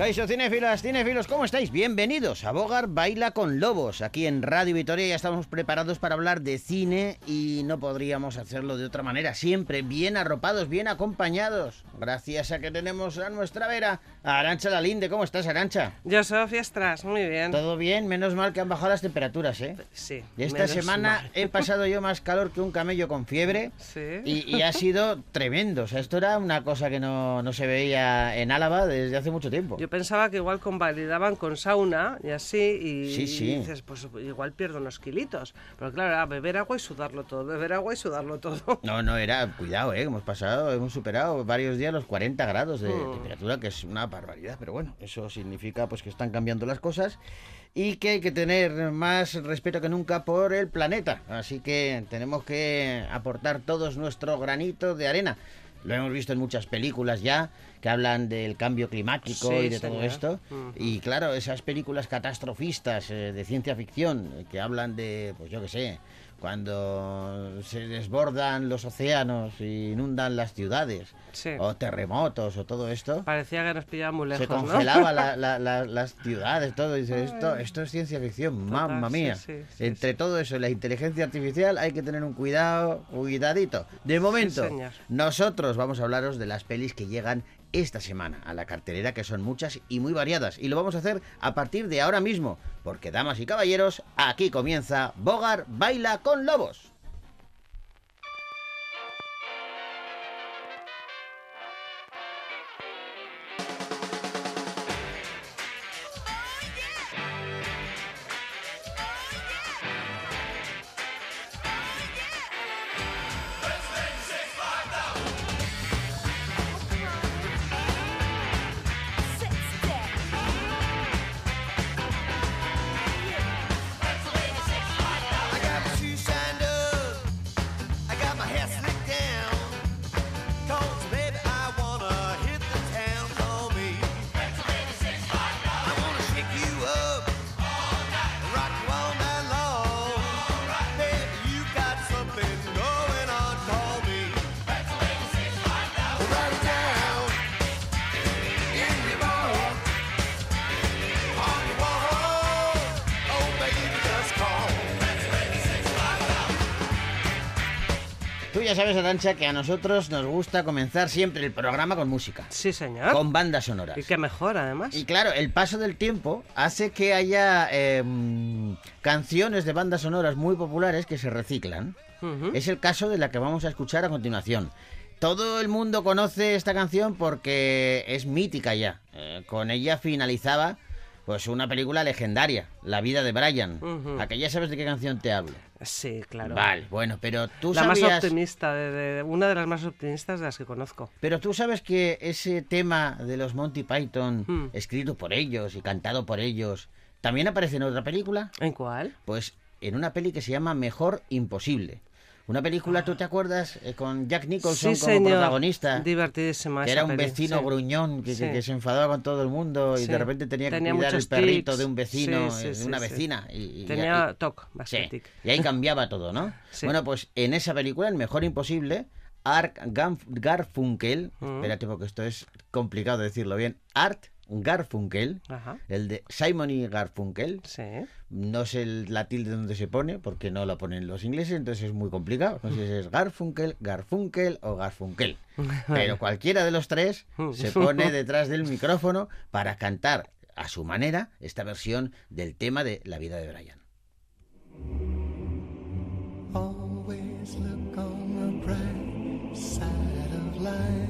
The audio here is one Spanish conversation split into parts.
Caixo Cinefilas, Cinefilos, ¿cómo estáis? Bienvenidos a Bogar Baila con Lobos. Aquí en Radio Vitoria ya estamos preparados para hablar de cine y no podríamos hacerlo de otra manera. Siempre bien arropados, bien acompañados. Gracias a que tenemos a nuestra vera, a Arancha Lalinde. ¿Cómo estás, Arancha? Yo soy Fiestras, muy bien. Todo bien, menos mal que han bajado las temperaturas, ¿eh? Sí. Y esta semana mal. he pasado yo más calor que un camello con fiebre. Sí. Y, y ha sido tremendo. O sea, esto era una cosa que no, no se veía en Álava desde hace mucho tiempo. Yo pensaba que igual convalidaban con sauna y así, y, Sí, sí. y dices, pues igual pierdo unos kilitos. Pero claro, era beber agua y sudarlo todo, beber agua y sudarlo todo. No, no, era, cuidado, ¿eh? Hemos pasado, hemos superado varios días los 40 grados de Mm. temperatura, que es una barbaridad, pero bueno, eso significa pues que están cambiando las cosas y que hay que tener más respeto que nunca por el planeta. Así que tenemos que aportar todos nuestro granito de arena. Lo hemos visto en muchas películas ya que hablan del cambio climático Sí, y de todo señor. esto. Y claro, esas películas catastrofistas eh, de ciencia ficción eh, que hablan de, pues yo qué sé, cuando se desbordan los océanos y inundan las ciudades, Sí. o terremotos, o todo esto. Parecía que nos pillaba muy lejos, Se ¿no? congelaba la- la- la- las ciudades, todo. Y dice, esto, esto es ciencia ficción, mamma mía. sí, sí, Entre todo eso y la inteligencia artificial hay que tener un cuidado, cuidadito. De momento, nosotros vamos a hablaros de las pelis que llegan esta semana a la cartelera, que son muchas y muy variadas. Y lo vamos a hacer a partir de ahora mismo, porque, damas y caballeros, aquí comienza Bogar Baila con Lobos. Sabes, Arancha, que a nosotros nos gusta comenzar siempre el programa con música, Sí, señor. con bandas sonoras. Y qué mejor, además. Y claro, el paso del tiempo hace que haya em, canciones de bandas sonoras muy populares que se reciclan. Es el caso de la que vamos a escuchar a continuación. Todo el mundo conoce esta canción porque es mítica ya. Eh, con ella finalizaba pues una película legendaria, La vida de Brian. Ujú. ¿A que ya sabes de qué canción te hablo? Sí, claro. Vale, bueno, pero tú La más sabías... optimista, de, de- una de las más optimistas de las que conozco. Pero tú sabes que ese tema de los Monty Python, Hmm. escrito por ellos y cantado por ellos, también aparece en otra película. ¿En cuál? Pues en una peli que se llama Mejor Imposible. Una película, ¿tú te acuerdas? Eh, con Jack Nicholson sí, como señor. protagonista. Divertidísima Que era un vecino sí. gruñón que, que- Sí. que se enfadaba con todo el mundo y de repente tenía que cuidar el perrito tics. de un vecino, eh, de una vecina. Y, y- Tenía y- TOC, bastante y ahí cambiaba todo, ¿no? Bueno, pues en esa película, en Mejor Imposible, Art Garfunkel, Mm. espérate porque esto es complicado decirlo bien, Art Garfunkel, Ajá. el de Simon y Garfunkel, Sí. no sé el- la tilde donde se pone, porque no la ponen los ingleses, entonces es muy complicado. No sé si es Garfunkel, Garfunkel o Garfunkel. Pero cualquiera de los tres se pone detrás del micrófono para cantar a su manera esta versión del tema de La vida de Brian. Always look on the bright side of life.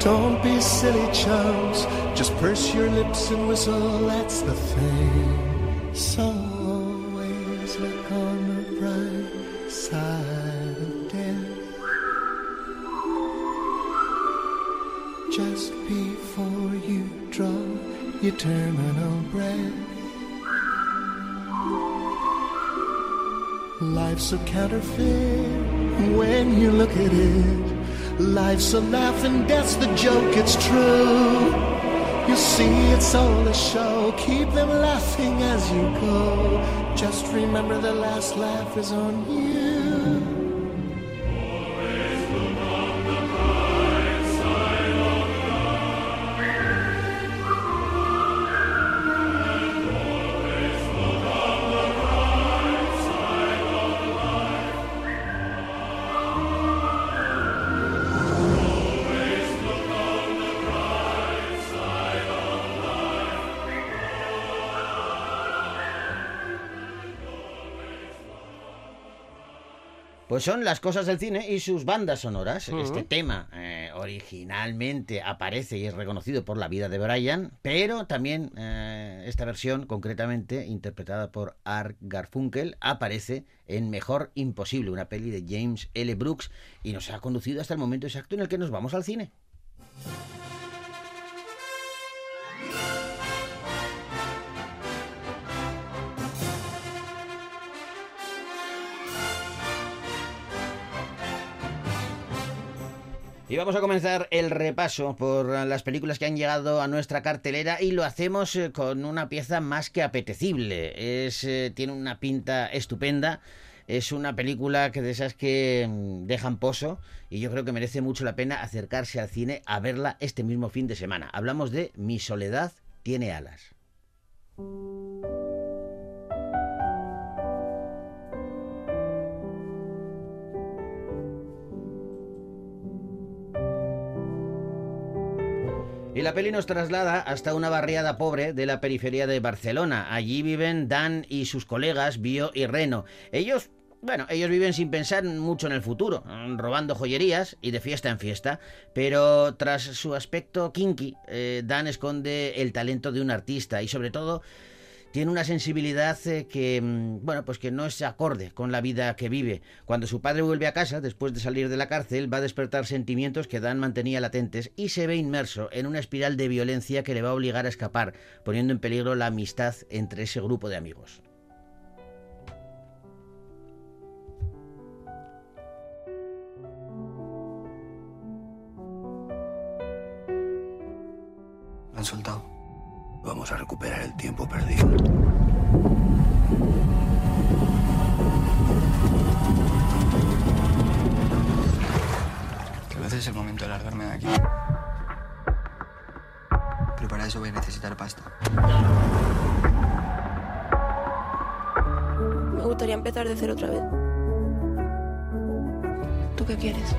don't be silly chums. Just purse your lips and whistle, that's the thing. So always look on the bright side of death. Just before you draw your terminal breath. Life's a counterfeit when you look at it. Life's a laugh and death's the joke, it's true. You see, it's all a show. Keep them laughing as you go. Just remember the last laugh is on you. Pues son las cosas del cine y sus bandas sonoras. Este tema eh, originalmente aparece y es reconocido por la vida de Brian, pero también eh, esta versión, concretamente interpretada por Art Garfunkel, aparece en Mejor Imposible, una peli de James L. Brooks, y nos ha conducido hasta el momento exacto en el que nos vamos al cine. Y vamos a comenzar el repaso por las películas que han llegado a nuestra cartelera y lo hacemos eh, con una pieza más que apetecible. Es, eh, tiene una pinta estupenda. Es una película que de esas que mm, dejan pozo y yo creo que merece mucho la pena acercarse al cine a verla este mismo fin de semana. Hablamos de Mi soledad tiene alas. Y la peli nos traslada hasta una barriada pobre de la periferia de Barcelona. Allí viven Dan y sus colegas Bio y Reno. Ellos, bueno, ellos viven sin pensar mucho en el futuro, robando joyerías y de fiesta en fiesta. Pero tras su aspecto kinky, eh, Dan esconde el talento de un artista y sobre todo tiene una sensibilidad eh, que, mm, bueno, pues que no es acorde con la vida que vive. Cuando su padre vuelve a casa, después de salir de la cárcel, va a despertar sentimientos que Dan mantenía latentes y se ve inmerso en una espiral de violencia que le va a obligar a escapar, poniendo en peligro la amistad entre ese grupo de amigos. Han soltado. Vamos a recuperar el tiempo perdido. Tal vez es el momento de largarme de aquí. Pero para eso voy a necesitar pasta. Me gustaría empezar de cero otra vez. ¿Tú qué quieres?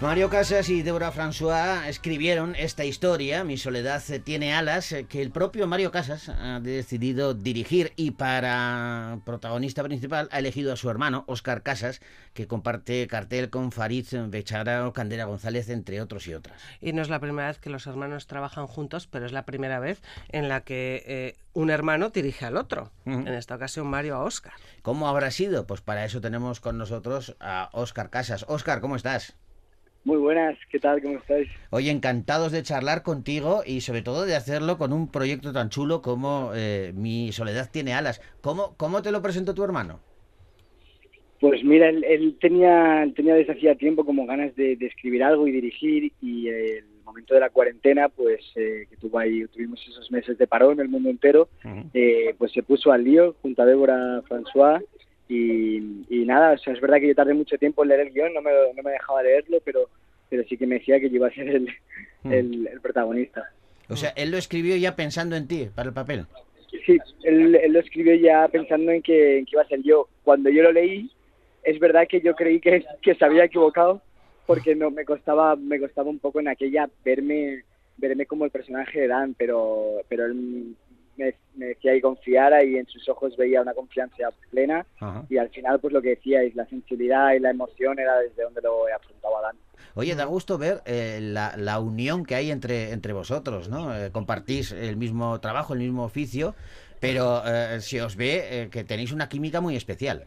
Mario Casas y Deborah François escribieron esta historia, Mi soledad tiene alas, eh, que el propio Mario Casas ha decidido dirigir y para protagonista principal ha elegido a su hermano, Óscar Casas, que comparte cartel con Farid Bechara o Candela González, entre otros y otras. Y no es la primera vez que los hermanos trabajan juntos, pero es la primera vez en la que eh, un hermano dirige al otro. En esta ocasión Mario a Oscar. ¿Cómo habrá sido? Pues para eso tenemos con nosotros a Óscar Casas. Óscar, ¿cómo estás? Muy buenas, ¿qué tal? ¿Cómo estáis? Oye, encantados de charlar contigo y sobre todo de hacerlo con un proyecto tan chulo como eh, Mi Soledad tiene alas. ¿Cómo, ¿Cómo te lo presentó tu hermano? Pues mira, él, él tenía, él tenía desde hacía tiempo como ganas de, de escribir algo y dirigir y el momento de la cuarentena, pues eh, que tuvo ahí, tuvimos esos meses de parón el mundo entero, eh, pues se puso al lío junto a Débora François y, y nada, o sea, es verdad que yo tardé mucho tiempo en leer el guion, no me, no me dejaba leerlo, pero, pero sí que me decía que yo iba a ser el, el, el protagonista. O sea, él lo escribió ya pensando en ti para el papel. Sí, él, él lo escribió ya pensando en que, en que iba a ser yo. Cuando yo lo leí, es verdad que yo creí que, que se había equivocado, porque no me costaba me costaba un poco en aquella verme verme como el personaje de Dan, pero pero él me, me decía que confiara y en sus ojos veía una confianza plena Ajá. y al final pues lo que decíais, la sensibilidad y la emoción era desde donde lo afrontaba Dan. Oye, da gusto ver eh, la, la unión que hay entre, entre vosotros, ¿no? Eh, compartís el mismo trabajo, el mismo oficio, pero eh, se os ve eh, que tenéis una química muy especial.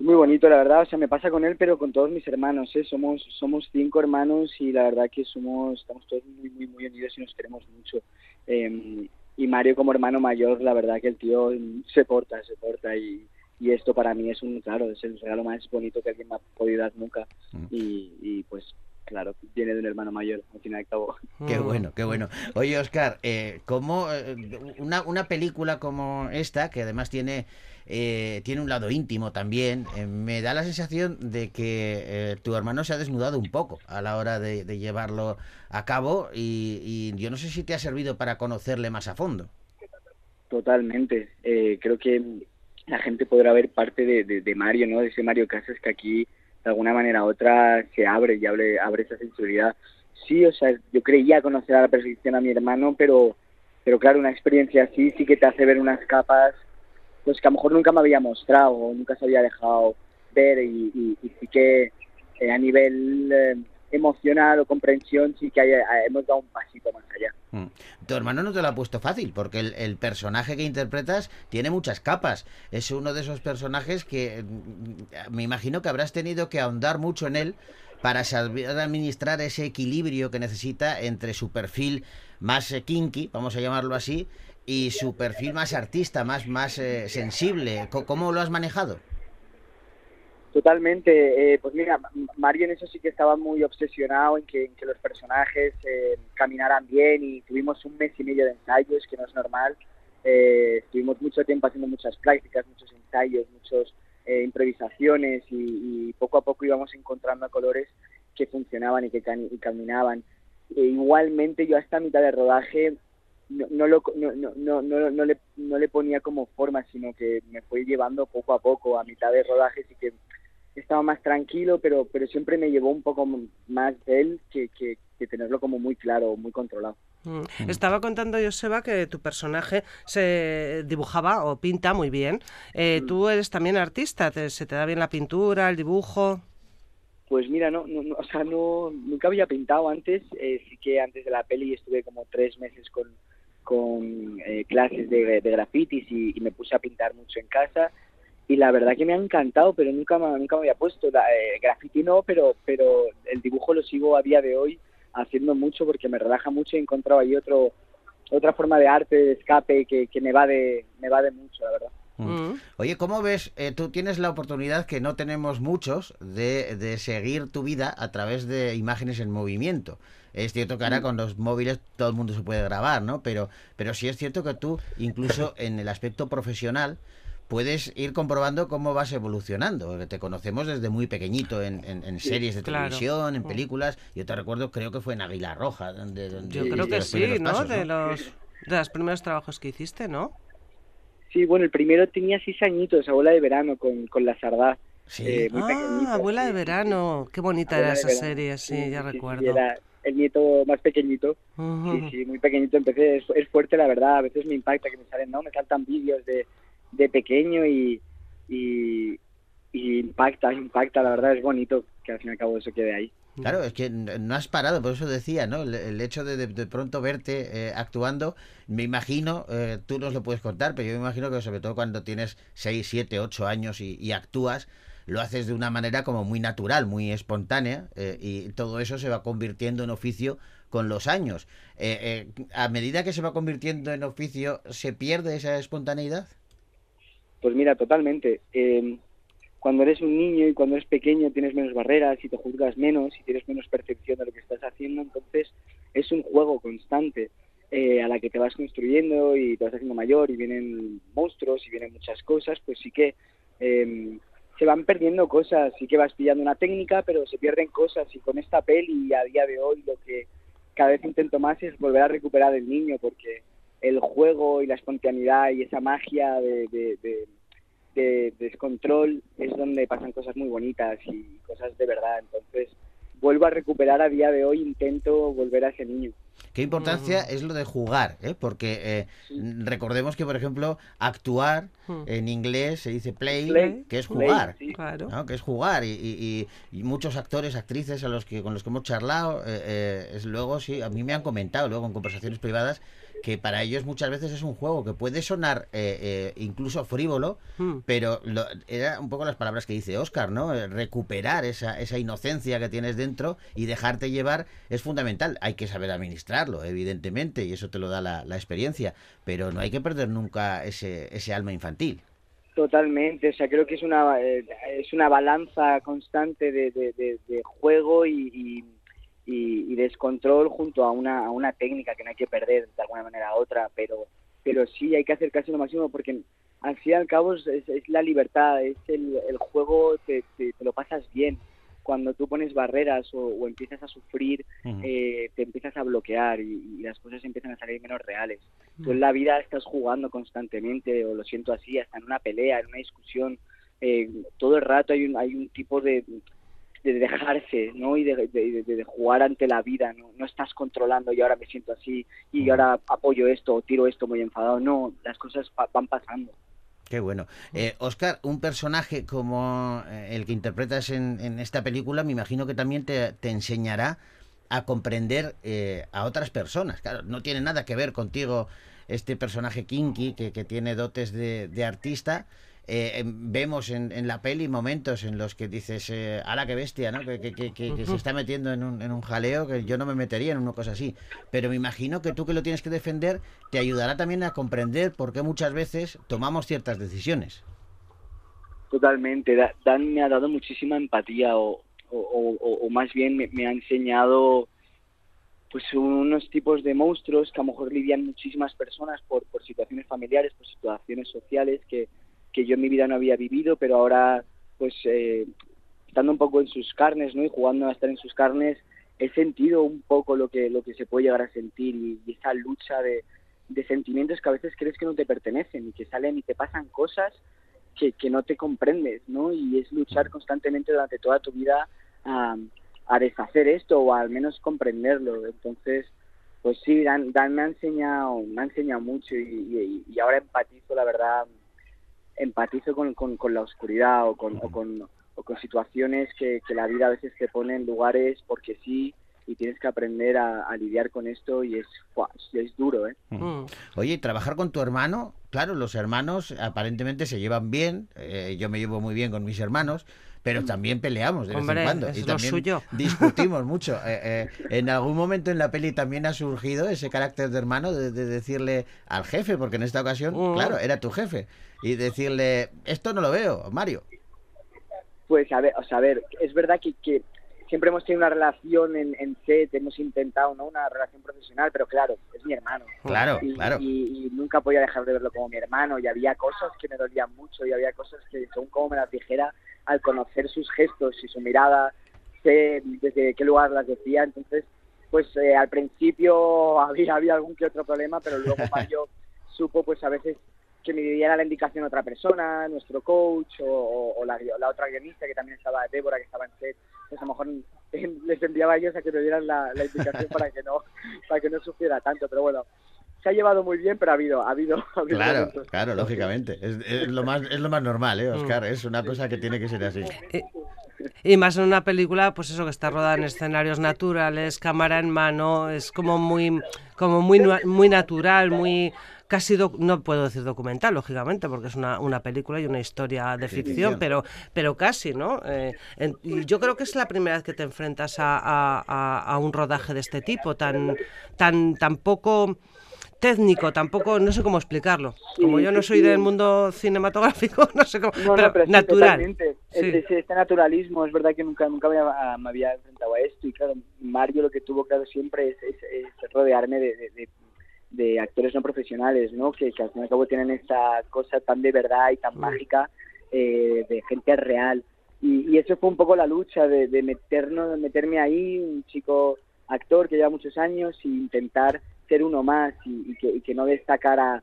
Muy bonito, la verdad. O sea, me pasa con él, pero con todos mis hermanos. ¿eh? Somos somos cinco hermanos y la verdad que somos estamos todos muy, muy, muy unidos y nos queremos mucho. Eh, y Mario como hermano mayor, la verdad que el tío se porta, se porta y, y esto para mí es un, claro, es el regalo más bonito que alguien me ha podido dar nunca. Mm. Y, y pues, claro, viene de un hermano mayor, al fin y al cabo. Qué bueno, qué bueno. Oye, Oscar, eh, ¿cómo eh, una, una película como esta, que además tiene, eh, tiene un lado íntimo también, eh, me da la sensación de que eh, tu hermano se ha desnudado un poco a la hora de, de llevarlo a cabo y, y yo no sé si te ha servido para conocerle más a fondo. Totalmente. Eh, creo que la gente podrá ver parte de, de, de Mario, ¿no? De ese Mario Casas que aquí, de alguna manera u otra, se abre y abre, abre esa sensibilidad. Sí, o sea, yo creía conocer a la perfección a mi hermano, pero, pero claro, una experiencia así sí que te hace ver unas capas, pues que a lo mejor nunca me había mostrado, nunca se había dejado ver y, y, y sí que eh, a nivel eh, emocional o comprensión sí que hay- eh, hemos dado un pasito más allá. Mm. Tu hermano no te lo ha puesto fácil, porque el, el personaje que interpretas tiene muchas capas. Es uno de esos personajes que mm, me imagino que habrás tenido que ahondar mucho en él para saber administrar ese equilibrio que necesita entre su perfil más eh, kinky, vamos a llamarlo así, y su perfil más artista, más, más eh, sensible. ¿Cómo lo has manejado? Totalmente. Eh, pues mira, Mario en eso sí que estaba muy obsesionado en que, los personajes eh, caminaran bien y tuvimos un mes y medio de ensayos, que no es normal. Eh, estuvimos mucho tiempo haciendo muchas prácticas, muchos ensayos, muchas improvisaciones y, poco a poco íbamos encontrando colores que funcionaban y que cani- y caminaban. E igualmente yo hasta mitad de rodaje no, no, lo, no, no, no, no le, no le ponía como forma, sino que me fue llevando poco a poco a mitad de rodaje, sí que estaba más tranquilo, pero, pero siempre me llevó un poco más de él que, que, que tenerlo como muy claro, muy controlado. Mm. Estaba contando Joseba que tu personaje se dibujaba o pinta muy bien. Eh, Tú eres también artista, te- se te da bien la pintura, el dibujo. Pues mira, no, no, no, o sea, no, nunca había pintado antes, eh, sí que antes de la peli estuve como tres meses con, con eh, clases de, de grafitis y, y me puse a pintar mucho en casa y la verdad que me ha encantado, pero nunca me, nunca me había puesto, la, eh, graffiti no, pero, pero el dibujo lo sigo a día de hoy haciendo mucho porque me relaja mucho y he encontrado ahí otro, otra forma de arte, de escape que, que me va de, me va de mucho, la verdad. Mm. Oye, ¿cómo ves? eh, tú tienes la oportunidad que no tenemos muchos de, de seguir tu vida a través de imágenes en movimiento. Es cierto que ahora con los móviles todo el mundo se puede grabar, ¿no? Pero, pero sí es cierto que tú, incluso en el aspecto profesional, puedes ir comprobando cómo vas evolucionando. Te conocemos desde muy pequeñito en, en- en series de claro. televisión, en Mm. películas. Yo te recuerdo, creo que fue en Águila Roja. Donde, donde Yo creo que los sí, ¿no? pasos, De los de los primeros trabajos que hiciste, ¿no? Sí, bueno, el primero tenía seis añitos, abuela de verano, con, con la sardá. Sí. eh, muy Ah, Abuela sí, de verano. Qué bonita Abuela era esa verano. serie, sí, ya sí, sí, recuerdo. era el nieto más pequeñito. Sí, sí, muy pequeñito empecé. Es, es fuerte, la verdad. A veces me impacta que me salen, ¿no? Me saltan vídeos de, de pequeño y, impacta, impacta. La verdad es bonito que al fin y al cabo eso quede ahí. Claro, es que no has parado, por eso decía, ¿no? El, hecho de, de, pronto verte eh, actuando, me imagino, eh, tú nos lo puedes contar, pero yo me imagino que sobre todo cuando tienes 6, 7, 8 años y, y actúas, lo haces de una manera como muy natural, muy espontánea, eh, y todo eso se va convirtiendo en oficio con los años. Eh, eh, a medida que se va convirtiendo en oficio, ¿se pierde esa espontaneidad? Pues mira, totalmente. Eh, cuando eres un niño y cuando eres pequeño tienes menos barreras y te juzgas menos y tienes menos percepción de lo que estás haciendo, entonces es un juego constante eh, a la que te vas construyendo y te vas haciendo mayor y vienen monstruos y vienen muchas cosas, pues sí que eh, se van perdiendo cosas, sí que vas pillando una técnica, pero se pierden cosas y con esta peli a día de hoy lo que cada vez intento más es volver a recuperar el niño porque el juego y la espontaneidad y esa magia de, de, de- de descontrol es donde pasan cosas muy bonitas y cosas de verdad. Entonces, vuelvo a recuperar a día de hoy, intento volver a ese niño. Qué importancia es lo de jugar, ¿eh? porque eh, recordemos que, por ejemplo, actuar Mm. en inglés se dice play, Play, que es play, jugar. sí. Claro. ¿no? que es jugar y, y- y- y muchos actores, actrices a los que con los que hemos charlado, eh, eh, es luego sí, a mí me han comentado luego en conversaciones privadas que para ellos muchas veces es un juego que puede sonar eh, eh, incluso frívolo, Mm. pero lo- era un poco las palabras que dice Oscar, ¿no? Eh, Recuperar esa, esa inocencia que tienes dentro y dejarte llevar es fundamental. Hay que saber administrarlo, evidentemente, y eso te lo da la, la experiencia, pero no hay que perder nunca ese, ese alma infantil. Totalmente, o sea, creo que es una eh, es una balanza constante de, de- de- de juego y, y- y- y descontrol junto a una, a una técnica que no hay que perder de alguna manera u otra, pero pero sí hay que acercarse lo máximo porque al fin y al cabo es, es- la libertad, es el, el juego, te, te- te lo pasas bien. Cuando tú pones barreras o, o empiezas a sufrir, eh, te empiezas a bloquear y, y las cosas empiezan a salir menos reales. Tú en la vida estás jugando constantemente, o lo siento así, hasta en una pelea, en una discusión, eh, todo el rato hay un, hay un tipo de, de dejarse, ¿no? Y de, de- de- de jugar ante la vida, ¿no? No estás controlando y ahora me siento así y ahora apoyo esto o tiro esto muy enfadado. No, las cosas pa- van pasando. Qué bueno. Eh, Oscar, un personaje como eh, el que interpretas en, en esta película, me imagino que también te, te enseñará a comprender eh, a otras personas. Claro, no tiene nada que ver contigo este personaje kinky que, que tiene dotes de, de artista. Eh, em, vemos en, en la peli momentos en los que dices, eh, ala, qué bestia, ¿no? Que, que- que- que- que se está metiendo en un, en un jaleo que yo no me metería en una cosa así. Pero me imagino que tú que lo tienes que defender te ayudará también a comprender por qué muchas veces tomamos ciertas decisiones. Totalmente. Da- Dan me ha dado muchísima empatía o, o, o- o más bien me, me ha enseñado pues unos tipos de monstruos que a lo mejor lidian muchísimas personas por, por situaciones familiares, por situaciones sociales que, que yo en mi vida no había vivido, pero ahora pues eh, estando un poco en sus carnes ¿no? y jugando a estar en sus carnes, he sentido un poco lo que, lo que se puede llegar a sentir y, y esa lucha de, de sentimientos que a veces crees que no te pertenecen y que salen y te pasan cosas que, que no te comprendes, ¿no? Y es luchar constantemente durante toda tu vida a, a deshacer esto o al menos comprenderlo. Entonces, pues sí, Dan, Dan me ha enseñado, me ha enseñado mucho y, y- y ahora empatizo, la verdad, empatizo con, con, con la oscuridad o con, o con, o con situaciones que, que la vida a veces te pone en lugares porque sí y tienes que aprender a, a lidiar con esto y es, es duro, ¿eh? Mm. Oye, trabajar con tu hermano, claro, los hermanos aparentemente se llevan bien, eh, yo me llevo muy bien con mis hermanos, pero también peleamos de vez Hombre, en cuando. es y lo también suyo. discutimos mucho. Eh, eh, en algún momento en la peli también ha surgido ese carácter de hermano de, de decirle al jefe, porque en esta ocasión, Mm. claro, era tu jefe, y decirle, esto no lo veo, Mario. Pues a ver, o sea, a ver, es verdad que, que siempre hemos tenido una relación en, en set, hemos intentado, ¿no? Una relación profesional, pero claro, es mi hermano. Claro, y, claro. y- y nunca podía dejar de verlo como mi hermano y había cosas que me dolían mucho y había cosas que según como me las dijera al conocer sus gestos y su mirada sé desde qué lugar las decía entonces pues eh, al principio había había algún que otro problema pero luego Mario supo pues a veces que me diera la indicación otra persona, nuestro coach o, o- o la, la otra guionista que también estaba, Débora, que estaba en set, pues a lo mejor les enviaba a ellos a que me dieran la, la indicación para que no para que no sufriera tanto, pero bueno, se ha llevado muy bien, pero ha habido, ha habido, ha habido Claro, momentos. claro, lógicamente. Es, es lo más, es lo más normal, ¿eh, Oscar? Es una cosa que tiene que ser así. Y más en una película, pues eso, que está rodada en escenarios naturales, cámara en mano, es como muy, como muy, muy natural, muy casi, no puedo decir documental, lógicamente, porque es una, una película y una historia de ficción, pero, pero casi, ¿no? Eh, en- yo creo que es la primera vez que te enfrentas a, a- un rodaje de este tipo, tan, tan, tan poco técnico, tampoco, no sé cómo explicarlo. Como yo no soy del mundo cinematográfico, no sé cómo, No, pero, no, pero sí, natural. Sí. Es- es- este naturalismo, es verdad que nunca nunca me, había- me había enfrentado a esto y claro, Mario lo que tuvo claro siempre es, es- es rodearme de, de- de- de actores no profesionales, ¿no? Que, que al fin y al cabo tienen esa cosa tan de verdad y tan mágica eh, de gente real. Y, y eso fue un poco la lucha de, de meternos, de meterme ahí, un chico actor que lleva muchos años e intentar ser uno más y, y que, y que no destacara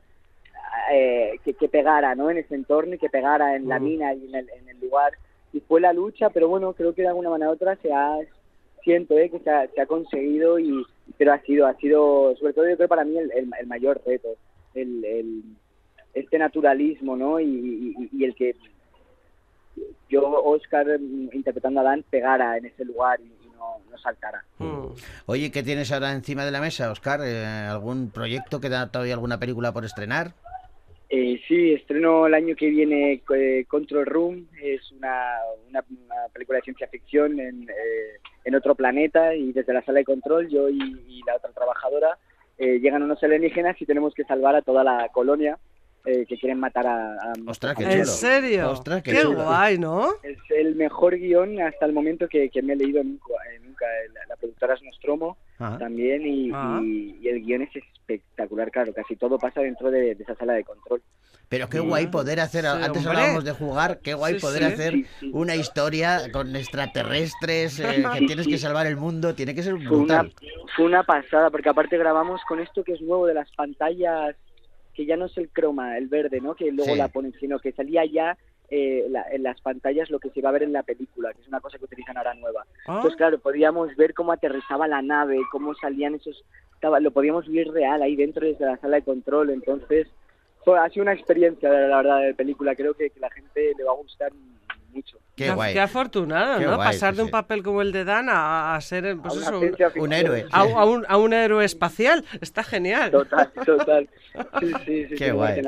eh, que, que pegara ¿no? en ese entorno y que pegara en la mina y en el, en el lugar. Y fue la lucha, pero bueno, creo que de alguna manera u otra se ha, siento eh, que se ha, se ha conseguido, y pero ha sido, ha sido, sobre todo yo creo para mí el, el- el mayor reto, el, el- este naturalismo, ¿no? Y, y- y el que yo, Oscar, interpretando a Dan, pegara en ese lugar y, no, no saltara. Mm. Oye, ¿qué tienes ahora encima de la mesa, Oscar? Eh, ¿Algún proyecto? ¿Queda todavía alguna película por estrenar? Eh, sí, estreno el año que viene eh, Control Room, es una, una, una película de ciencia ficción en, eh, en otro planeta y desde la sala de control yo y, la otra trabajadora eh, llegan unos alienígenas y tenemos que salvar a toda la colonia eh, que quieren matar a... a- Ostras, qué a- chulo. ¿En serio? Ostras, qué qué chulo. guay, ¿no? Es el mejor guion hasta el momento que, que me he leído nunca. eh, nunca. La, la productora es Nostromo Ajá. también y, y- y el guion es espectacular, claro, casi todo pasa dentro de, de esa sala de control. Pero qué guay poder hacer, Sí, antes hombre. hablábamos de jugar, qué guay Sí, poder sí. hacer Sí, sí. una historia con extraterrestres, eh, que tienes que salvar el mundo, tiene que ser Fue una, brutal. fue una pasada, porque aparte grabamos con esto que es nuevo de las pantallas, que ya no es el croma, el verde, ¿no? Que luego Sí. la ponen, sino que salía ya eh, la- en las pantallas lo que se va a ver en la película, que es una cosa que utilizan ahora nueva. Ah, Entonces, claro, podíamos ver cómo aterrizaba la nave, cómo salían esos... Estaba, lo podíamos ver real ahí dentro desde la sala de control, entonces fue, ha sido una experiencia, la verdad, de película. Creo que, que la gente le va a gustar mucho. Qué qué, guay. qué afortunado, Qué ¿no? guay, Pasar sí, de un sí. papel como el de Dan a, a ser pues A una eso, un, héroe. a, a un, a un héroe espacial. Está genial. Total, total. Sí, sí, sí. Qué guay.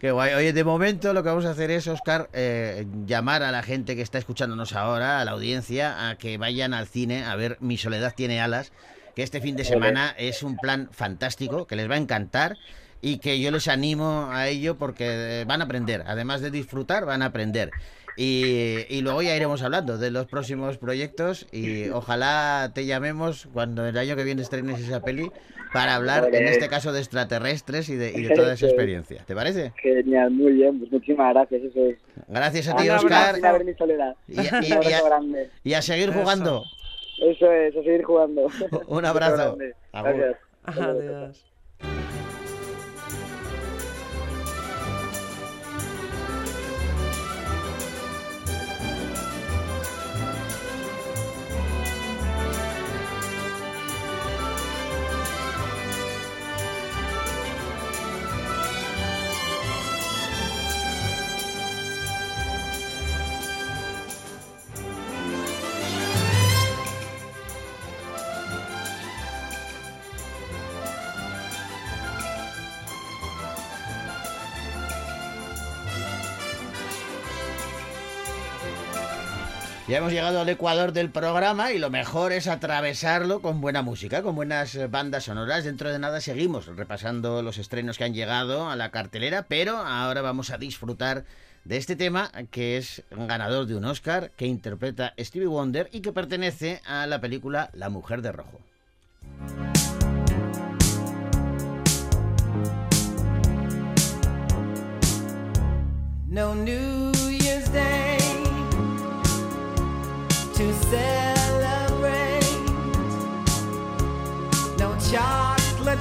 Qué guay. Oye, de momento lo que vamos a hacer es, Oscar, eh, llamar a la gente que está escuchándonos ahora, a la audiencia, a que vayan al cine a ver Mi Soledad tiene alas, que este fin de semana es un plan fantástico, que les va a encantar y que yo les animo a ello porque eh, van a aprender. Además de disfrutar, van a aprender. Y, y luego ya iremos hablando de los próximos proyectos y ojalá te llamemos cuando el año que viene estrenes esa peli para hablar, en este caso, de extraterrestres y de, y de toda esa experiencia. ¿Te parece? Genial, muy bien, pues muchísimas gracias, eso es. Gracias a ti, Oscar. Y, a, grande. y a seguir jugando. Eso es, a seguir jugando. Un abrazo. Gracias. Adiós. Ya hemos llegado al ecuador del programa y lo mejor es atravesarlo con buena música, con buenas eh, bandas sonoras. Dentro de nada seguimos repasando los estrenos que han llegado a la cartelera, pero ahora vamos a disfrutar de este tema que es ganador de un Oscar, que interpreta Stevie Wonder y que pertenece a la película La Mujer de Rojo. No New to celebrate. No chocolate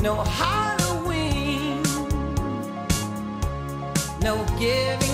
no Halloween, no giving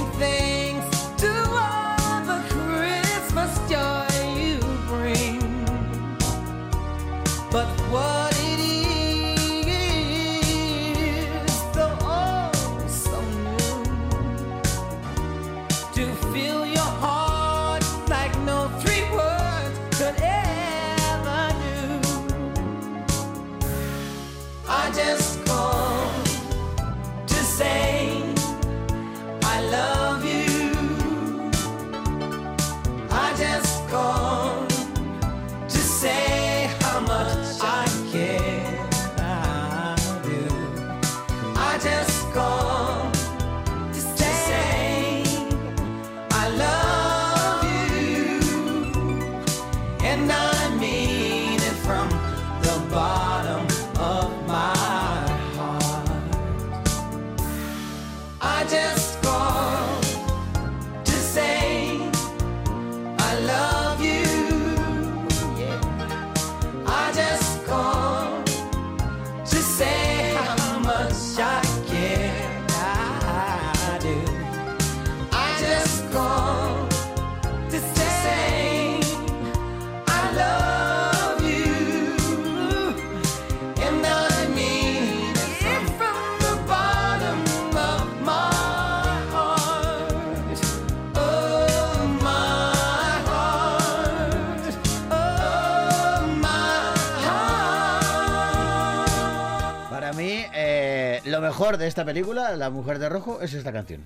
mejor de esta película, La Mujer de Rojo, es esta canción.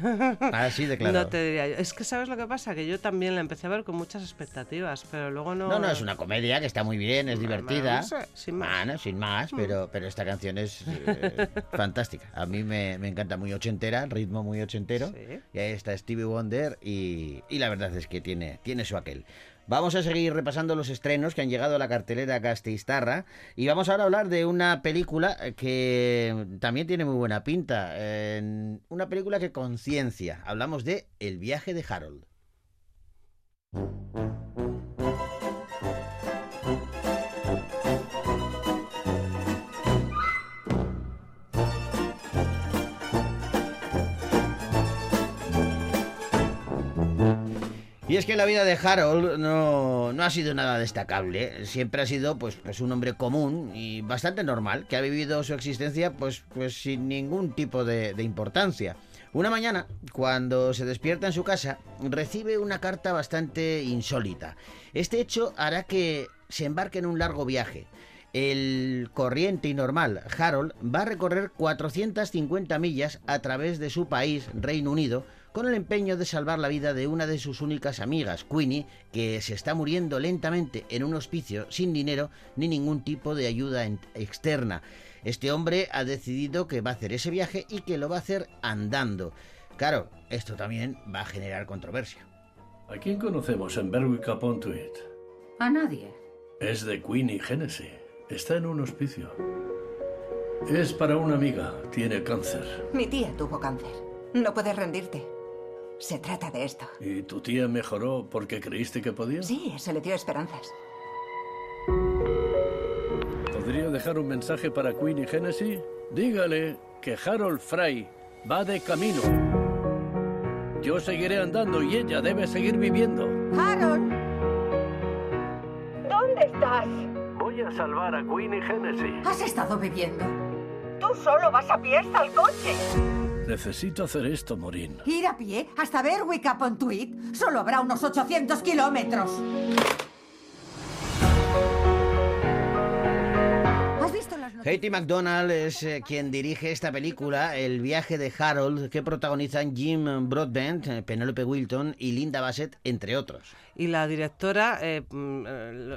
Así de claro. No te diría yo. Es que sabes lo que pasa, que yo también la empecé a ver con muchas expectativas, pero luego no. No, no, es una comedia que está muy bien, es divertida. no sé, sin más. Bueno, sin más, pero, pero esta canción es eh, fantástica. A mí me, me encanta, muy ochentera, ritmo muy ochentero. Sí. Y ahí está Stevie Wonder y, y la verdad es que tiene, tiene su aquel. Vamos a seguir repasando los estrenos que han llegado a la cartelera Gasteiztarra y vamos ahora a hablar de una película que también tiene muy buena pinta. eh, una película que conciencia. Hablamos de El viaje de Harold. Y es que la vida de Harold no, no ha sido nada destacable. Siempre ha sido pues, pues un hombre común y bastante normal, que ha vivido su existencia pues, pues sin ningún tipo de, de importancia. Una mañana, cuando se despierta en su casa, recibe una carta bastante insólita. Este hecho hará que se embarque en un largo viaje. El corriente y normal Harold va a recorrer 450 millas a través de su país, Reino Unido, con el empeño de salvar la vida de una de sus únicas amigas, Queenie, que se está muriendo lentamente en un hospicio sin dinero ni ningún tipo de ayuda externa. Este hombre ha decidido que va a hacer ese viaje y que lo va a hacer andando. Claro, esto también va a generar controversia. ¿A quién conocemos en Berwick upon Tweed? A nadie. Es de Queenie Genesee. Está en un hospicio. Es para una amiga. Tiene cáncer. Mi tía tuvo cáncer. No puedes rendirte. Se trata de esto. ¿Y tu tía mejoró porque creíste que podía? Sí, se le dio esperanzas. ¿Podría dejar un mensaje para Queenie Genesee? Dígale que Harold Fry va de camino. Yo seguiré andando y ella debe seguir viviendo. ¡Harold! ¿Dónde estás? Voy a salvar a Queenie Genesee. ¿Has estado bebiendo? Tú solo vas a pie hasta el coche. Necesito hacer esto, Morín. Ir a pie hasta Berwick upon Tweed solo habrá unos 800 kilómetros. Katie McDonald es eh, quien dirige esta película, El viaje de Harold, que protagonizan Jim Broadbent, eh, Penelope Wilton y Linda Bassett, entre otros. Y la directora, eh, mm,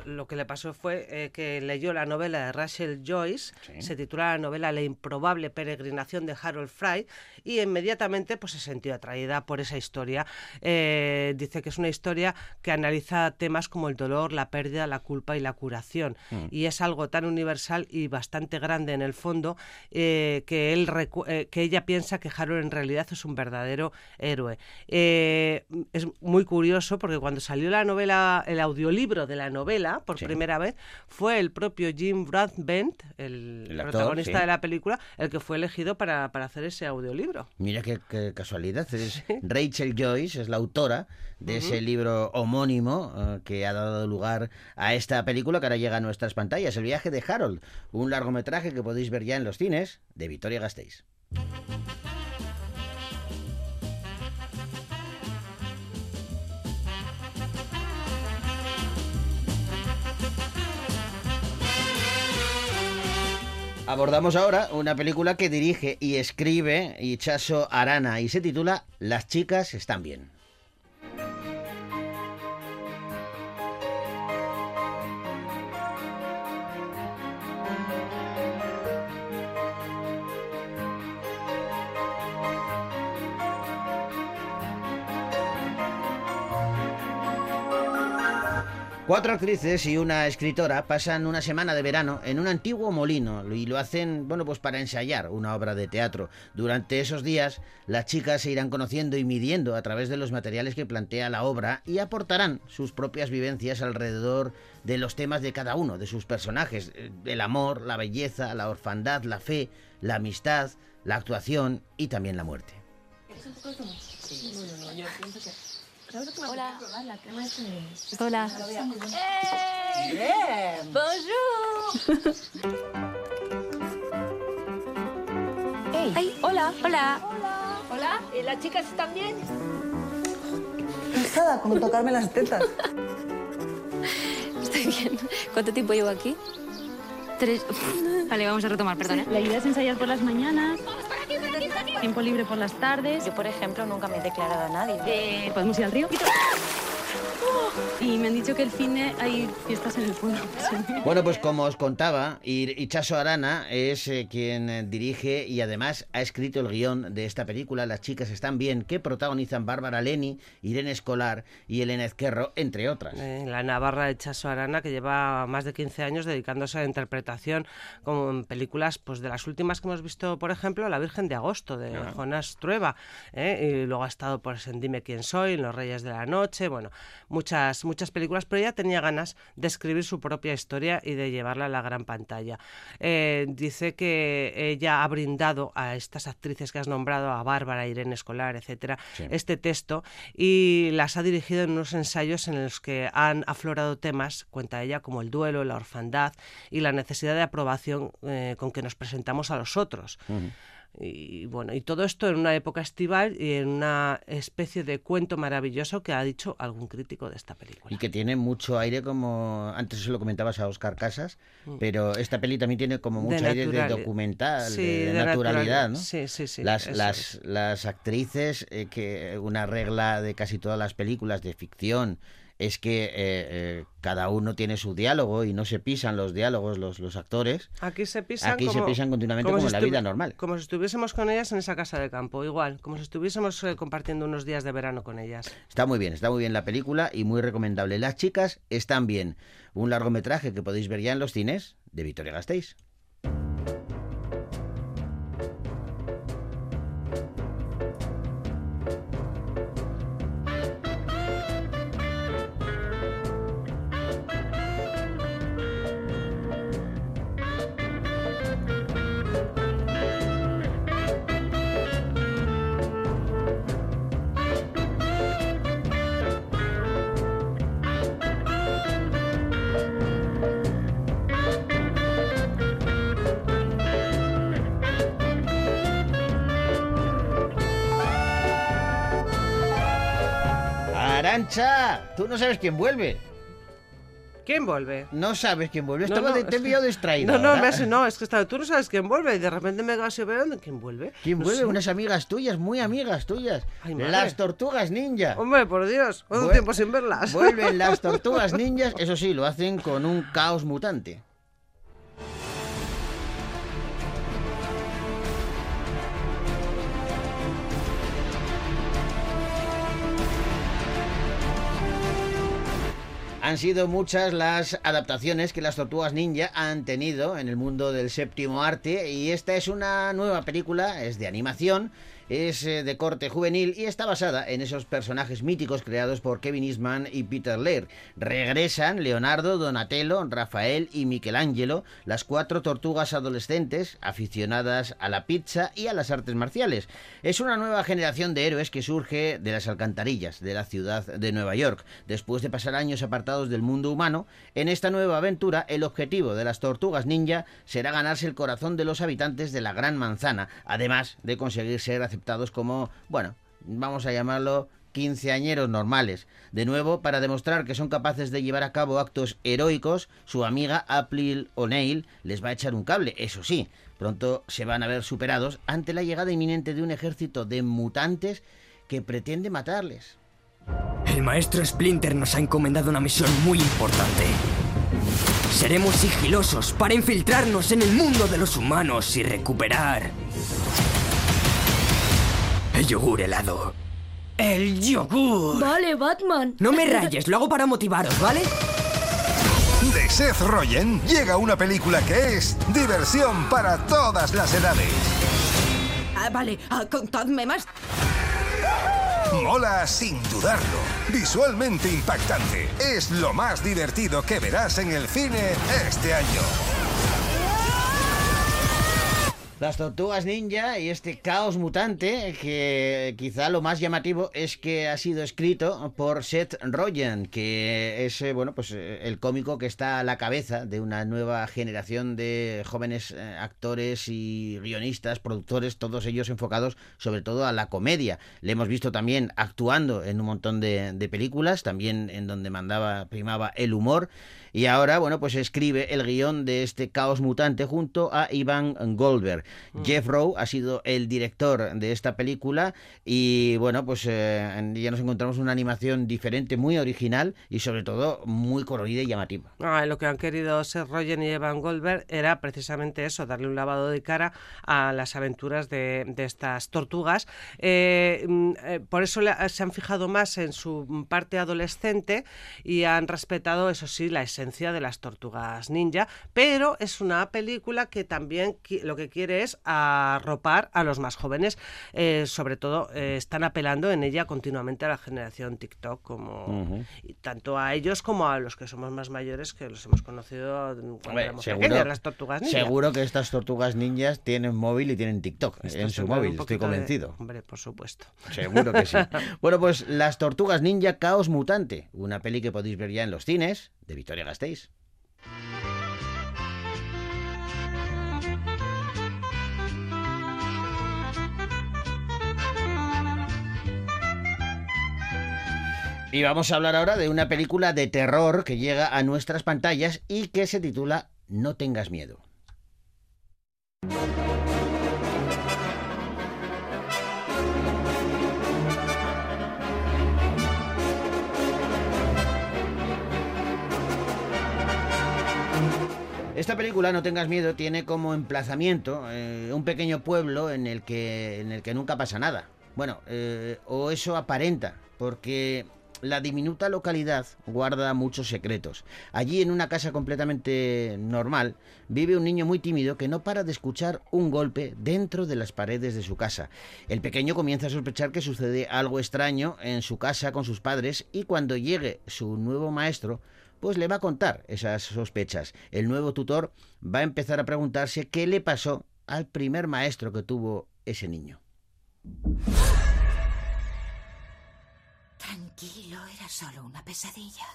lo, que le pasó fue eh, que leyó la novela de Rachel Joyce, Sí. se titula la novela La improbable peregrinación de Harold Fry, y inmediatamente pues, se sintió atraída por esa historia. Dice que es una historia que analiza temas como el dolor, la pérdida, la culpa y la curación. Mm. Y es algo tan universal y bastante grande en el fondo eh, que, él eh, que ella piensa que Harold en realidad es un verdadero héroe. Eh, es muy curioso porque cuando salió la novela, el audiolibro de la novela por Sí. primera vez, fue el propio Jim Broadbent, el, El actor, protagonista sí. de la película, el que fue elegido para, para hacer ese audiolibro. Mira qué, qué casualidad. Es Rachel Joyce, es la autora de ese libro homónimo eh, que ha dado lugar a esta película que ahora llega a nuestras pantallas, El viaje de Harold, un largometraje que podéis ver ya en los cines de Victoria Gasteiz. Abordamos ahora una película que dirige y escribe Ichaso Arana y se titula Las chicas están bien. Cuatro actrices y una escritora pasan una semana de verano en un antiguo molino y lo hacen, bueno, pues para ensayar una obra de teatro. Durante esos días, las chicas se irán conociendo y midiendo a través de los materiales que plantea la obra y aportarán sus propias vivencias alrededor de los temas de cada uno de sus personajes: eh, el amor, la belleza, la orfandad, la fe, la amistad, la actuación y también la muerte. Hola. Hola. Bonjour. Ay, hola. Hola. Hola, ¿y las chicas están bien? Cansada, como tocarme las tetas. Estoy bien. ¿Cuánto tiempo llevo aquí? Tres. Vale, vamos a retomar, perdona. ¿Le ayudas a ensayar por las mañanas? ¿Tiempo libre por las tardes? Yo, por ejemplo, nunca me he declarado a nadie. Eh, ¿Podemos ir al río? Y me han dicho que el cine hay fiestas en el pueblo. Bueno, pues como os contaba, Ir- Ichaso Arana es eh, quien eh, dirige y además ha escrito el guion de esta película, Las chicas están bien, que protagonizan Bárbara Leni, Irene Escolar y Elena Ezquerro, entre otras. Eh, la navarra de Chaso Arana, que lleva más de 15 años dedicándose a la interpretación como en películas pues de las últimas que hemos visto, por ejemplo, La Virgen de Agosto, de Ah. Jonás Trueba. ¿eh? Y luego ha estado pues, en Dime quién soy, en Los Reyes de la Noche, bueno, muchas, muchas películas, pero ella tenía ganas de escribir su propia historia y de llevarla a la gran pantalla. Eh, dice que ella ha brindado a estas actrices que has nombrado, a Bárbara, Irene Escolar, etcétera, Sí. este texto y las ha dirigido en unos ensayos en los que han aflorado temas, cuenta ella, como el duelo, la orfandad y la necesidad de aprobación eh, con que nos presentamos a los otros. Y bueno, y todo esto en una época estival y en una especie de cuento maravilloso que ha dicho algún crítico de esta película. Y que tiene mucho aire como... Antes se lo comentabas a Oscar Casas, Mm. pero esta peli también tiene como De mucho aire de documental, Sí, de, de de naturalidad, naturali- ¿no? sí, sí, sí, Las, las, las actrices, eh, que una regla de casi todas las películas de ficción es que eh, eh, cada uno tiene su diálogo y no se pisan los diálogos los, los actores. Aquí se pisan, Aquí se pisan continuamente como, si en la vida normal. Como si estuviésemos con ellas en esa casa de campo, igual, como si estuviésemos eh, compartiendo unos días de verano con ellas. Está muy bien, está muy bien la película y muy recomendable. Las chicas están bien. Un largometraje que podéis ver ya en los cines de Victoria Gasteiz. Arancha, tú no sabes quién vuelve. ¿Quién vuelve? No sabes quién vuelve. No, Estaba no, de- te he que- distraído. No, no, me has- no, es que está- tú no sabes quién vuelve y de repente me vas a ver quién vuelve. ¿Quién No vuelve? sé. Unas amigas tuyas, muy amigas tuyas. Ay, las tortugas ninja. Hombre, por Dios, ¿cuánto Vuel- tiempo sin verlas? Vuelven las tortugas ninjas, eso sí, lo hacen con un caos mutante. Han sido muchas las adaptaciones que las tortugas ninja han tenido en el mundo del séptimo arte y esta es una nueva película, es de animación, es eh, de corte juvenil y está basada en esos personajes míticos creados por Kevin Eastman y Peter Laird. Regresan Leonardo, Donatello, Rafael y Michelangelo, las cuatro tortugas adolescentes aficionadas a la pizza y a las artes marciales. Es una nueva generación de héroes que surge de las alcantarillas de la ciudad de Nueva York. Después de pasar años apartados del mundo humano, en esta nueva aventura el objetivo de las tortugas ninja será ganarse el corazón de los habitantes de la Gran Manzana, además de conseguir ser aceptados como, bueno, vamos a llamarlo quinceañeros normales. De nuevo, para demostrar que son capaces de llevar a cabo actos heroicos, su amiga April O'Neill les va a echar un cable, eso sí. Pronto se van a ver superados ante la llegada inminente de un ejército de mutantes que pretende matarles. El maestro Splinter nos ha encomendado una misión muy importante. Seremos sigilosos para infiltrarnos en el mundo de los humanos y recuperar el yogur helado. ¡El yogur! Vale, Batman. No me rayes, lo hago para motivaros, ¿vale? De Seth Rogen llega una película que es diversión para todas las edades. Ah, vale, ah, contadme más. Mola sin dudarlo. Visualmente impactante. Es lo más divertido que verás en el cine este año. Las tortugas ninja y este caos mutante, que quizá lo más llamativo es que ha sido escrito por Seth Rogen, que es eh, bueno pues eh, el cómico que está a la cabeza de una nueva generación de jóvenes eh, actores y guionistas, productores, todos ellos enfocados sobre todo a la comedia. Le hemos visto también actuando en un montón de, de películas, también en donde mandaba, primaba el humor. Y ahora, bueno, pues escribe el guion de este caos mutante junto a Ivan Goldberg. Jeff Rowe ha sido el director de esta película y, bueno, pues eh, ya nos encontramos una animación diferente, muy original y sobre todo muy colorida y llamativa. Ah, lo que han querido Seth Rogen y Evan Goldberg era precisamente eso, darle un lavado de cara a las aventuras de, de estas tortugas. Eh, mm, eh, por eso le- se han fijado más en su parte adolescente y han respetado, eso sí, la esencia de las tortugas ninja, pero es una película que también lo que quiere es arropar a los más jóvenes. Eh, sobre todo, eh, están apelando en ella continuamente a la generación TikTok, como y tanto a ellos como a los que somos más mayores que los hemos conocido cuando Hombre, éramos seguro, pequeños, las tortugas ninja. seguro que estas tortugas ninjas tienen móvil y tienen TikTok Esto en su móvil, estoy de- convencido. Hombre, por supuesto. Seguro que sí. Bueno, pues Las Tortugas Ninja Caos Mutante, una peli que podéis ver ya en los cines de Victoria Y vamos a hablar ahora de una película de terror que llega a nuestras pantallas y que se titula No tengas miedo. Esta película, No tengas miedo, tiene como emplazamiento eh, un pequeño pueblo en el que, en el que nunca pasa nada. Bueno, eh, o eso aparenta, porque la diminuta localidad guarda muchos secretos. Allí, en una casa completamente normal, vive un niño muy tímido que no para de escuchar un golpe dentro de las paredes de su casa. El pequeño comienza a sospechar que sucede algo extraño en su casa con sus padres y cuando llegue su nuevo maestro, pues le va a contar esas sospechas. El nuevo tutor va a empezar a preguntarse qué le pasó al primer maestro que tuvo ese niño. Tranquilo, era solo una pesadilla.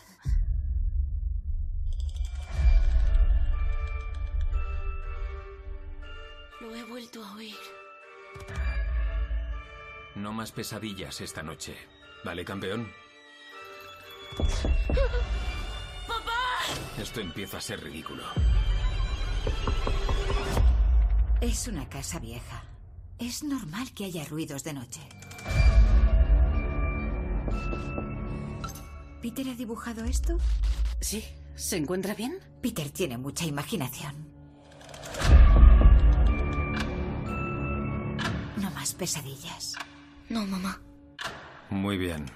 Lo he vuelto a oír. No más pesadillas esta noche. ¿Vale, campeón? Esto empieza a ser ridículo. Es una casa vieja. Es normal que haya ruidos de noche. ¿Peter ha dibujado esto? Sí. ¿Se encuentra bien? Peter tiene mucha imaginación. No más pesadillas. No, mamá. Muy bien.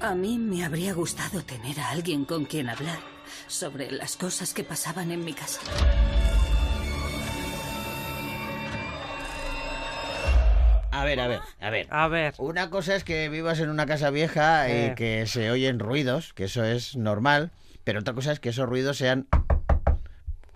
A mí me habría gustado tener a alguien con quien hablar sobre las cosas que pasaban en mi casa. A ver, a ver, a ver. A ver. Una cosa es que vivas en una casa vieja y Eh. que se oyen ruidos, que eso es normal, pero otra cosa es que esos ruidos sean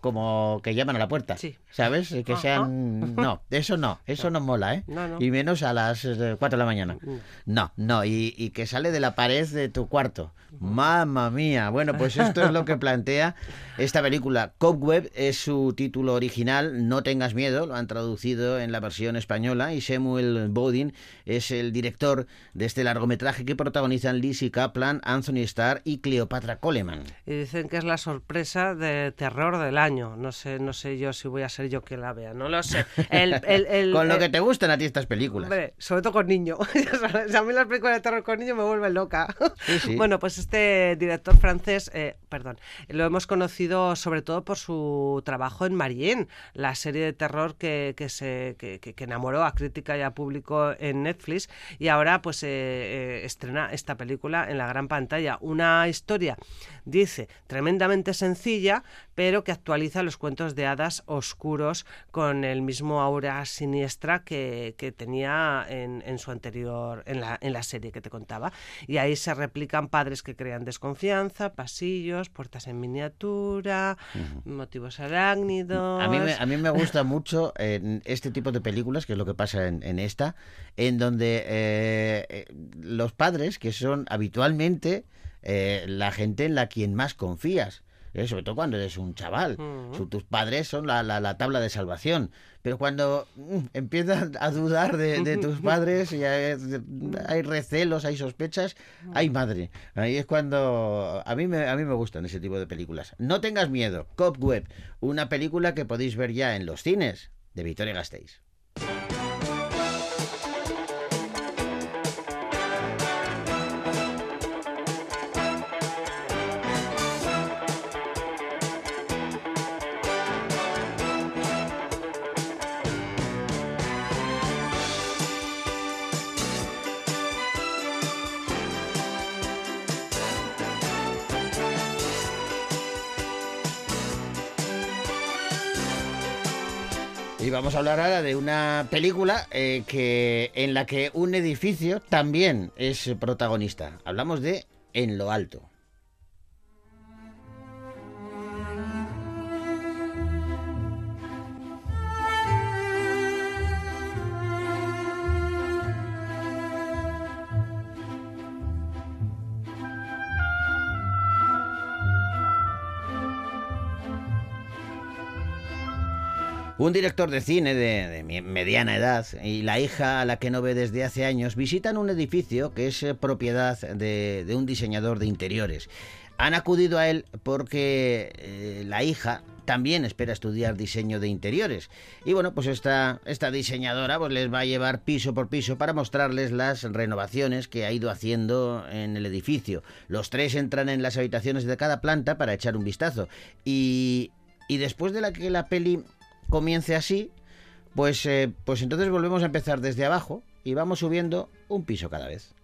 como que llaman a la puerta. ¿Sabes? Que sean... No, eso no, eso no mola, ¿eh? No, no. Y menos a las 4 de la mañana. No, no, y, y que sale de la pared de tu cuarto. Mamma mía. Bueno, pues esto es lo que plantea esta película. Cobweb es su título original, No tengas miedo, lo han traducido en la versión española y Samuel Bodin es el director de este largometraje que protagonizan Lizzie Kaplan, Anthony Starr y Cleopatra Coleman. Y dicen que es la sorpresa de terror del año. No sé, no sé yo si voy a ser yo que la vea, no lo sé. El- el- el- Con lo que te gustan a ti estas películas. Hombre, sobre todo con niños. A mí las películas de terror con niños me vuelven loca. Sí, sí. Bueno, pues este director francés, eh, perdón, lo hemos conocido sobre todo por su trabajo en Marianne, la serie de terror que, que se, que, que- que enamoró a crítica y a público en Netflix y ahora pues eh, eh, estrena esta película en la gran pantalla. Una historia, dice, tremendamente sencilla, pero que actualiza los cuentos de hadas oscuros con el mismo aura siniestra que, que tenía en, en su anterior, en la, en la serie que te contaba. Y ahí se replican padres que crean desconfianza, pasillos, puertas en miniatura, motivos arácnidos. A mí, me, a mí me gusta mucho eh, este tipo de películas, que es lo que pasa en, en esta, en donde eh, eh, los padres, que son habitualmente eh, la gente en la quien más confías, eh, sobre todo cuando eres un chaval, tus padres son la, la- la tabla de salvación, pero cuando mm, empiezas a dudar de, de tus padres y hay, hay recelos, hay sospechas, hay madre. Ahí es cuando a mí, me, a mí me gustan ese tipo de películas. No tengas miedo, Cobweb, una película que podéis ver ya en los cines de Victoria Gasteiz. Y vamos a hablar ahora de una película eh, que en la que un edificio también es protagonista. Hablamos de En lo alto. Un director de cine de, mediana edad y la hija a la que no ve desde hace años visitan un edificio que es eh, propiedad de, de un diseñador de interiores. Han acudido a él porque eh, la hija también espera estudiar diseño de interiores. Y bueno, pues esta, esta diseñadora pues les va a llevar piso por piso para mostrarles las renovaciones que ha ido haciendo en el edificio. Los tres entran en las habitaciones de cada planta para echar un vistazo. Y, y después de la que la peli comience así, pues, eh, pues entonces volvemos a empezar desde abajo y vamos subiendo un piso cada vez.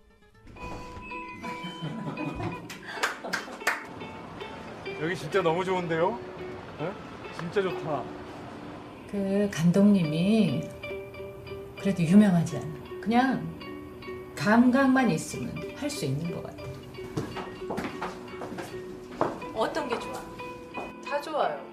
여기 진짜 너무 좋은데요? 어? 진짜 좋다. 그 감독님이 그래도 유명하지 않아. 그냥 감각만 있으면 할 수 있는 것 같아. 어떤 게 좋아? 다 좋아요.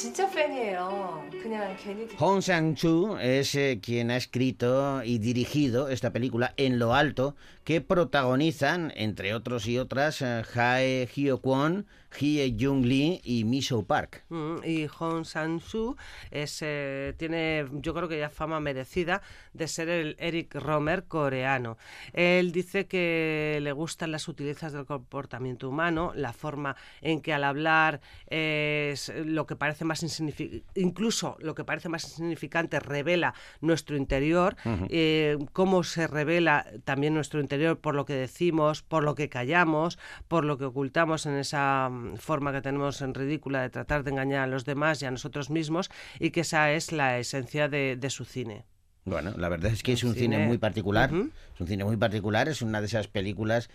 아, 진짜 팬이에요. 그냥 괜히 듣- Hong Sang-soo es eh, quien ha escrito y dirigido esta película En lo alto, que protagonizan, entre otros y otras, eh, Jae Hyo-kwon, Hye Jung-lee y Miso Park. Mm, y Hong Sang-soo es, eh, tiene, yo creo que ya fama merecida de ser el Eric Romer coreano. Él dice que le gustan las sutilezas del comportamiento humano, la forma en que al hablar es lo que parece más insignificante, incluso lo que parece más insignificante revela nuestro interior, eh, cómo se revela también nuestro interior por lo que decimos, por lo que callamos, por lo que ocultamos en esa mm, forma que tenemos en ridícula de tratar de engañar a los demás y a nosotros mismos, y que esa es la esencia de, de su cine. Bueno, la verdad es que es Un cine, cine- muy particular. Es un cine muy particular, es una de esas películas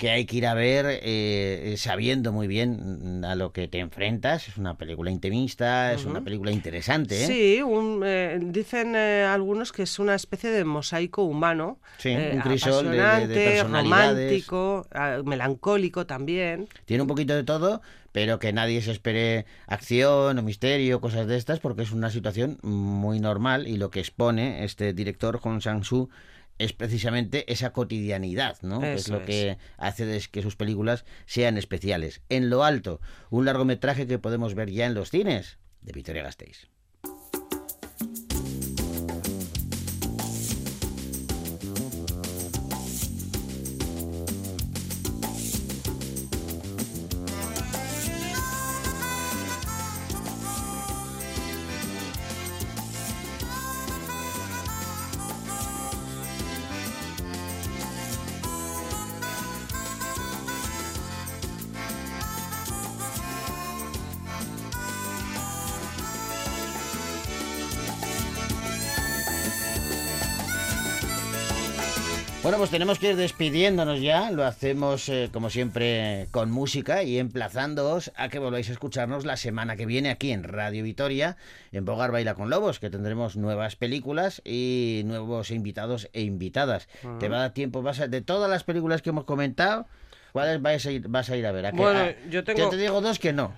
que hay que ir a ver eh, sabiendo muy bien mm, a lo que te enfrentas. Es una película intimista, es una película interesante. ¿eh? Sí, un, eh, dicen algunos que es una especie de mosaico humano, Sí, un crisol de- de- de apasionante, romántico, ah, melancólico también. Tiene un poquito de todo, pero que nadie se espere acción o misterio, cosas de estas, porque es una situación muy normal y lo que expone este director Hong Sang-soo es precisamente esa cotidianidad, ¿no? Que es lo es. que hace des- que sus películas sean especiales. En lo alto, un largometraje que podemos ver ya en los cines de Victoria Gasteiz. Tenemos que ir despidiéndonos ya. Lo hacemos, eh, como siempre, con música y emplazándoos a que volváis a escucharnos la semana que viene aquí en Radio Vitoria, en Bogar Baila con Lobos, que tendremos nuevas películas y nuevos invitados e invitadas. Ah. Te va a dar tiempo, vas a, de todas las películas que hemos comentado, ¿cuáles vas a ir, vas a, ir a ver? ¿A qué- Bueno, a- yo tengo- te digo dos que no.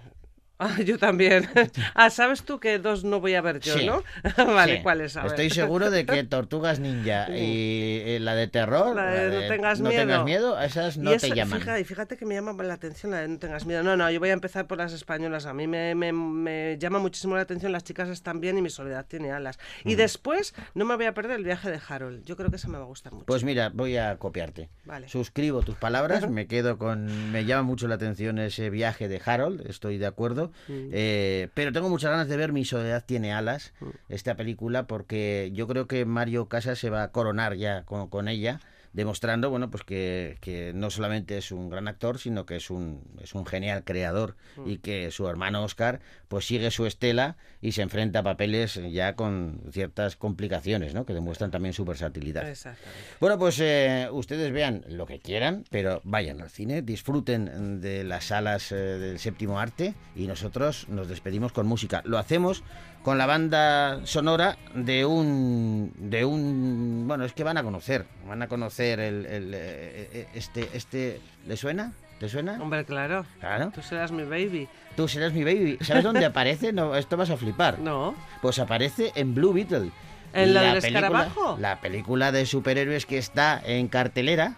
Ah, yo también. Ah, ¿sabes tú que dos no voy a ver yo, Sí. no? vale, Sí. ¿cuáles? Estoy seguro de que Tortugas Ninja y eh, la de terror, La de No tengas no miedo. tengas miedo, esas no te llaman. Fíjate, y fíjate que me llama la atención la de No tengas miedo. No, no, yo voy a empezar por las españolas. A mí me, me- me llama muchísimo la atención Las chicas están bien y Mi soledad tiene alas. Y después no me voy a perder el viaje de Harold. Yo creo que esa me va a gustar mucho. Pues mira, voy a copiarte. Vale. Suscribo tus palabras, me quedo con... Me llama mucho la atención ese viaje de Harold, estoy de acuerdo. Mm. Eh, pero tengo muchas ganas de ver Mi soledad tiene alas, Mm. esta película, porque yo creo que Mario Casas se va a coronar ya con, con ella, demostrando, bueno, pues que, que no solamente es un gran actor, sino que es un, es un genial creador Mm. y que su hermano Oscar pues sigue su estela y se enfrenta a papeles ya con ciertas complicaciones, ¿no? Que demuestran también su versatilidad. Bueno, pues eh, ustedes vean lo que quieran, pero vayan al cine, disfruten de las salas eh, del séptimo arte y nosotros nos despedimos con música. Lo hacemos con la banda sonora de un de un bueno es que van a conocer van a conocer el, el, eh, eh, este este le suena te suena Hombre, claro. claro. Tú serás mi baby. tú serás mi baby. Sabes dónde aparece no esto vas a flipar. No. Pues aparece en Blue Beetle. ¿En la La del película- escarabajo? la película de superhéroes que está en cartelera.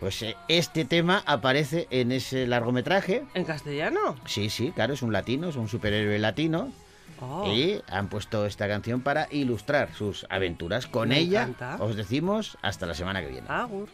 Pues eh, este tema aparece en ese largometraje. ¿En castellano? sí sí claro es un latino es un superhéroe latino Oh. Y han puesto esta canción para ilustrar sus aventuras. Con ella os decimos hasta la semana que viene. Agur.